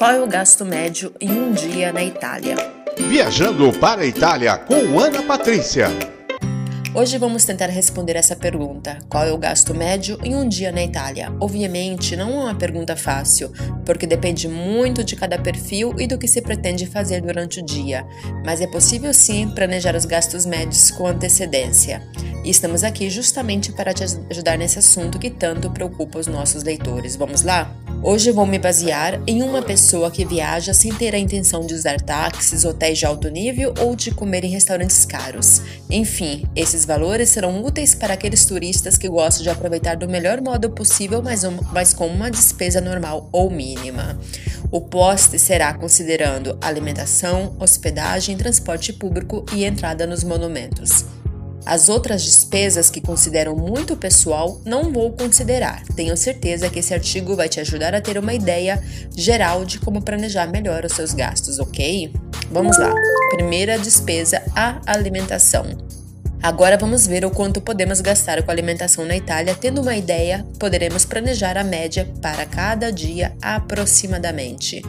Qual é o gasto médio em um dia na Itália? Viajando para a Itália com Ana Patrícia. Hoje vamos tentar responder essa pergunta: qual é o gasto médio em um dia na Itália? Obviamente, não é uma pergunta fácil, porque depende muito de cada perfil e do que se pretende fazer durante o dia, mas é possível sim planejar os gastos médios com antecedência. E estamos aqui justamente para te ajudar nesse assunto que tanto preocupa os nossos leitores. Vamos lá? Hoje vou me basear em uma pessoa que viaja sem ter a intenção de usar táxis, hotéis de alto nível ou de comer em restaurantes caros. Enfim, esses valores serão úteis para aqueles turistas que gostam de aproveitar do melhor modo possível, mas, mas com uma despesa normal ou mínima. O poste será considerando alimentação, hospedagem, transporte público e entrada nos monumentos. As outras despesas que considero muito pessoal não vou considerar. Tenho certeza que esse artigo vai te ajudar a ter uma ideia geral de como planejar melhor os seus gastos, ok? Vamos lá. Primeira despesa: a alimentação. Agora vamos ver o quanto podemos gastar com alimentação na Itália. Tendo uma ideia, poderemos planejar a média para cada dia aproximadamente.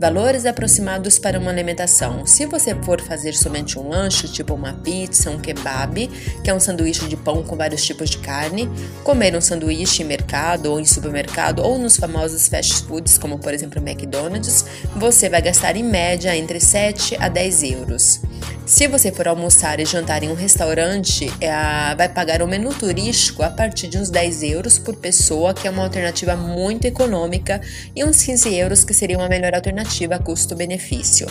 Valores aproximados para uma alimentação. Se você for fazer somente um lanche, tipo uma pizza, um kebab, que é um sanduíche de pão com vários tipos de carne, comer um sanduíche em mercado ou em supermercado ou nos famosos fast foods, como por exemplo McDonald's, você vai gastar em média entre 7 a 10 euros. Se você for almoçar e jantar em um restaurante, é, vai pagar o menu turístico a partir de uns 10 euros por pessoa, que é uma alternativa muito econômica, e uns 15 euros, que seria uma melhor alternativa custo-benefício.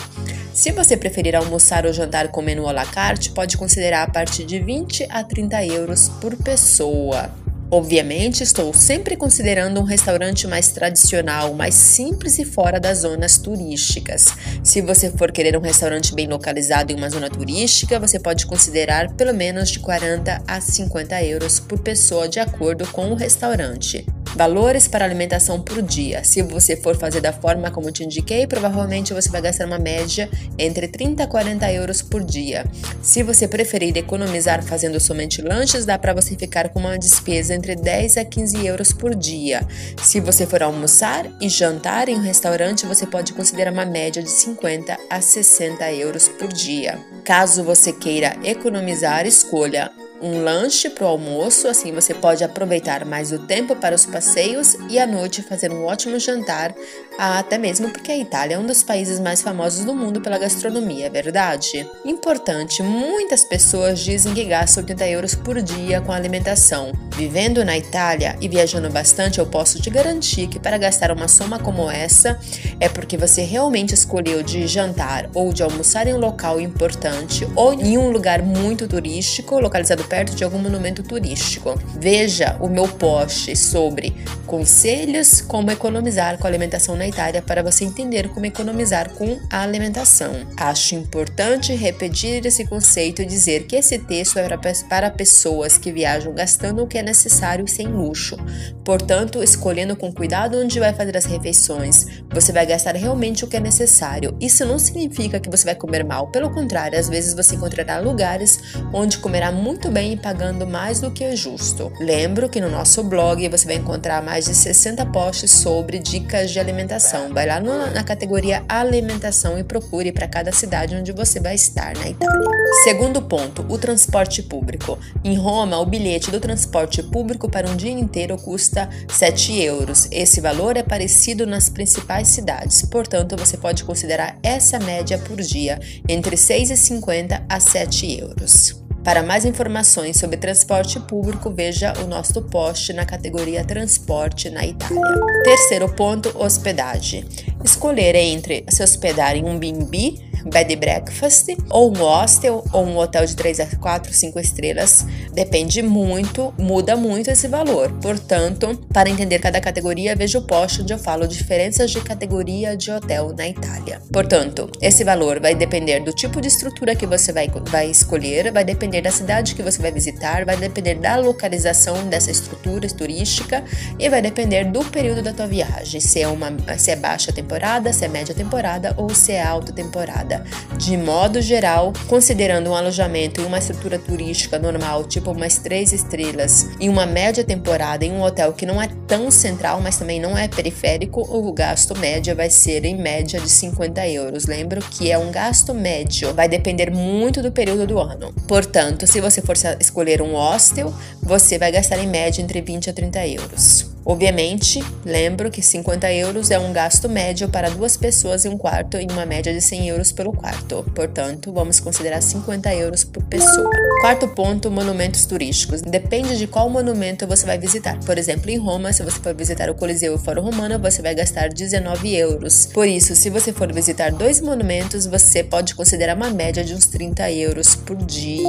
Se você preferir almoçar ou jantar com menu à la carte, pode considerar a partir de 20 a 30 euros por pessoa. Obviamente, estou sempre considerando um restaurante mais tradicional, mais simples e fora das zonas turísticas. Se você for querer um restaurante bem localizado em uma zona turística, você pode considerar pelo menos de 40 a 50 euros por pessoa, de acordo com o restaurante. Valores para alimentação por dia. Se você for fazer da forma como te indiquei, provavelmente você vai gastar uma média entre 30 a 40 euros por dia. Se você preferir economizar fazendo somente lanches, dá para você ficar com uma despesa entre 10 a 15 euros por dia. Se você for almoçar e jantar em um restaurante, você pode considerar uma média de 50 a 60 euros por dia. Caso você queira economizar, escolha um lanche para o almoço, assim você pode aproveitar mais o tempo para os passeios e à noite fazer um ótimo jantar, até mesmo porque a Itália é um dos países mais famosos do mundo pela gastronomia, é verdade? Importante, muitas pessoas dizem que gastam 80 euros por dia com alimentação. Vivendo na Itália e viajando bastante, eu posso te garantir que para gastar uma soma como essa é porque você realmente escolheu de jantar ou de almoçar em um local importante ou em um lugar muito turístico, localizado perto de algum monumento turístico. Veja o meu post sobre conselhos como economizar com alimentação na Itália para você entender como economizar com a alimentação. Acho importante repetir esse conceito e dizer que esse texto é para pessoas que viajam gastando o que é necessário sem luxo. Portanto, escolhendo com cuidado onde vai fazer as refeições, você vai gastar realmente o que é necessário. Isso não significa que você vai comer mal, pelo contrário, às vezes você encontrará lugares onde comerá muito bem pagando mais do que é justo. Lembro que no nosso blog você vai encontrar mais de 60 posts sobre dicas de alimentação. Vai lá na categoria alimentação e procure para cada cidade onde você vai estar na Itália. Segundo ponto, o transporte público. Em Roma, o bilhete do transporte público para um dia inteiro custa 7 euros. Esse valor é parecido nas principais cidades, portanto, você pode considerar essa média por dia entre 6,50 a 7 euros. Para mais informações sobre transporte público, veja o nosso post na categoria Transporte na Itália. Terceiro ponto: hospedagem. Escolher entre se hospedar em um B&B bed breakfast, ou um hostel, ou um hotel de 3 a 4, 5 estrelas. Depende muito, muda muito esse valor. Portanto, para entender cada categoria, veja o post onde eu falo diferenças de categoria de hotel na Itália. Portanto, esse valor vai depender do tipo de estrutura que você vai, vai escolher, vai depender da cidade que você vai visitar, vai depender da localização dessa estrutura turística e vai depender do período da tua viagem, se é uma se é baixa temporada, se é média temporada ou se é alta temporada. De modo geral, considerando um alojamento em uma estrutura turística normal, tipo umas três estrelas, em uma média temporada em um hotel que não é tão central, mas também não é periférico, o gasto médio vai ser em média de 50 euros. Lembro que é um gasto médio, vai depender muito do período do ano. Portanto, se você for escolher um hostel, você vai gastar em média entre 20 a 30 euros. Obviamente, lembro que 50 euros é um gasto médio para duas pessoas em um quarto em uma média de 100 euros pelo quarto. Portanto, vamos considerar 50 euros por pessoa. Quarto ponto, monumentos turísticos. Depende de qual monumento você vai visitar. Por exemplo, em Roma, se você for visitar o Coliseu e o Fórum Romano, você vai gastar 19 euros. Por isso, se você for visitar dois monumentos, você pode considerar uma média de uns 30 euros por dia.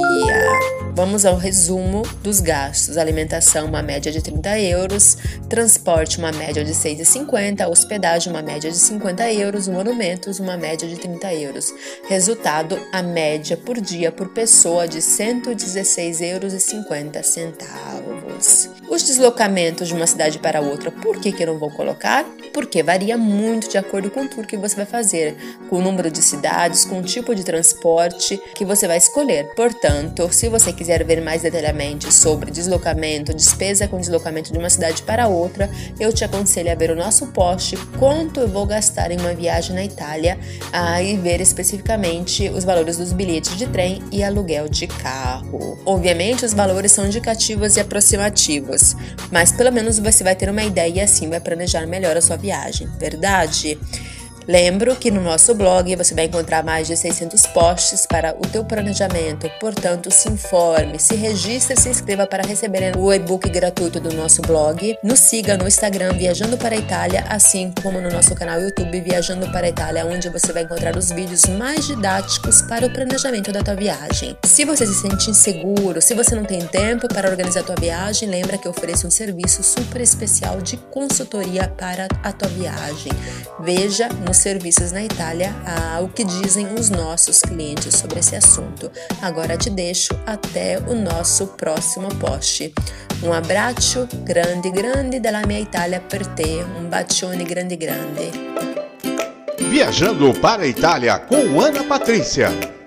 Vamos ao resumo dos gastos. Alimentação, uma média de 30 euros transporte uma média de 6,50, hospedagem uma média de 50 euros, monumentos uma média de 30 euros. Resultado, a média por dia por pessoa de 116,50 euros. Os deslocamentos de uma cidade para outra, por que, que eu não vou colocar? Porque varia muito de acordo com o tour que você vai fazer, com o número de cidades, com o tipo de transporte que você vai escolher. Portanto, se você quiser ver mais detalhadamente sobre deslocamento, despesa com deslocamento de uma cidade para outra, eu te aconselho a ver o nosso post quanto eu vou gastar em uma viagem na Itália ah, e ver especificamente os valores dos bilhetes de trem e aluguel de carro. Obviamente, os valores são indicativos e aproximativos mas pelo menos você vai ter uma ideia e assim vai planejar melhor a sua viagem, verdade? Lembro que no nosso blog você vai encontrar mais de 600 posts para o teu planejamento, portanto se informe, se registre se inscreva para receber o e-book gratuito do nosso blog. Nos siga no Instagram Viajando para a Itália, assim como no nosso canal YouTube Viajando para a Itália, onde você vai encontrar os vídeos mais didáticos para o planejamento da tua viagem. Se você se sente inseguro, se você não tem tempo para organizar a tua viagem, lembra que eu ofereço um serviço super especial de consultoria para a tua viagem. Veja no serviços na Itália ao que dizem os nossos clientes sobre esse assunto. Agora te deixo até o nosso próximo post. Um abraço grande grande dalla mia Itália per te, um bacione grande grande. Viajando para a Itália com Ana Patrícia.